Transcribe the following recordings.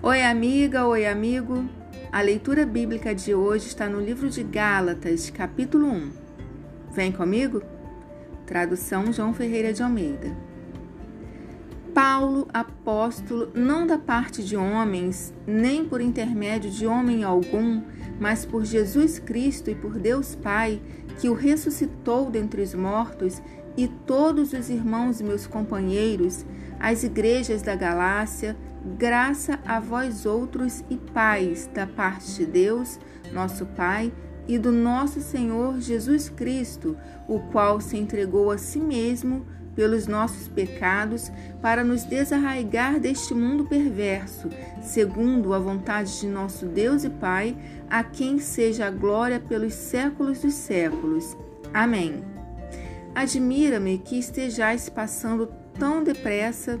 Oi, amiga, oi, amigo. A leitura bíblica de hoje está no livro de Gálatas, capítulo 1. Vem comigo? Tradução João Ferreira de Almeida. Paulo, apóstolo, não da parte de homens, nem por intermédio de homem algum, mas por Jesus Cristo e por Deus Pai, que o ressuscitou dentre os mortos, e todos os irmãos meus companheiros, as igrejas da Galácia, graça a vós outros e paz da parte de Deus, nosso Pai, e do nosso Senhor Jesus Cristo, o qual se entregou a si mesmo pelos nossos pecados para nos desarraigar deste mundo perverso, segundo a vontade de nosso Deus e Pai, a quem seja a glória pelos séculos dos séculos. Amém. Admira-me que estejais passando tão depressa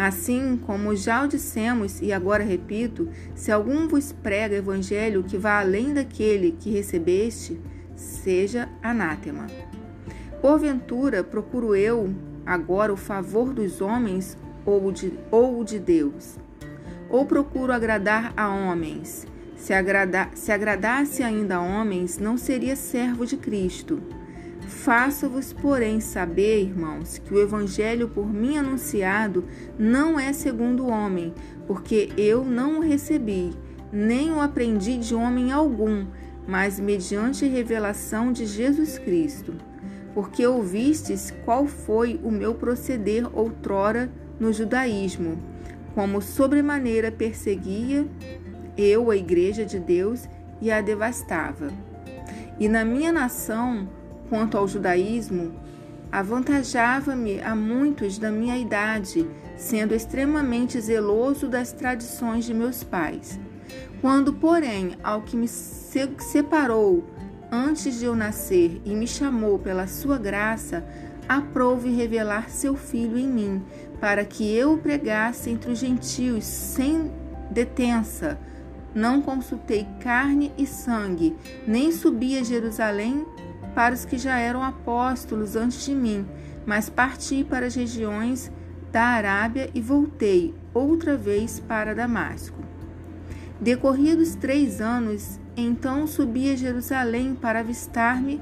Assim como já o dissemos e agora repito, se algum vos prega evangelho que vá além daquele que recebeste, seja anátema. Porventura procuro eu agora o favor dos homens ou de, ou de Deus? Ou procuro agradar a homens? Se, agrada, se agradasse ainda a homens, não seria servo de Cristo. Faço-vos, porém, saber, irmãos, que o evangelho por mim anunciado não é segundo o homem, porque eu não o recebi, nem o aprendi de homem algum, mas mediante revelação de Jesus Cristo. Porque ouvistes qual foi o meu proceder outrora no judaísmo, como sobremaneira perseguia eu a igreja de Deus e a devastava. E na minha nação, Quanto ao judaísmo, avantajava-me a muitos da minha idade, sendo extremamente zeloso das tradições de meus pais. Quando, porém, ao que me separou antes de eu nascer e me chamou pela sua graça, aprove revelar seu filho em mim, para que eu o pregasse entre os gentios sem detença. Não consultei carne e sangue, nem subi a Jerusalém para os que já eram apóstolos antes de mim, mas parti para as regiões da Arábia e voltei outra vez para Damasco. Decorridos três anos, então subi a Jerusalém para avistar-me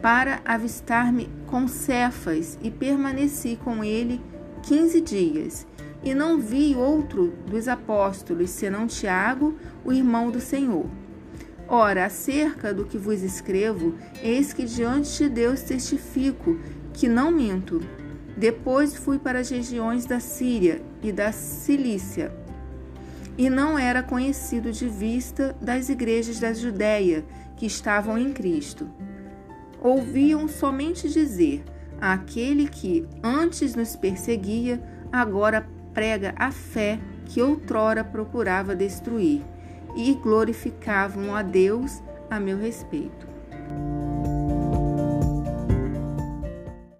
para avistar-me com Cefas e permaneci com ele quinze dias. E não vi outro dos apóstolos, senão Tiago, o irmão do Senhor. Ora, acerca do que vos escrevo, eis que diante de Deus testifico que não minto. Depois fui para as regiões da Síria e da Cilícia, e não era conhecido de vista das igrejas da Judéia que estavam em Cristo. Ouviam somente dizer: aquele que antes nos perseguia, agora prega a fé que outrora procurava destruir e glorificavam a Deus a meu respeito.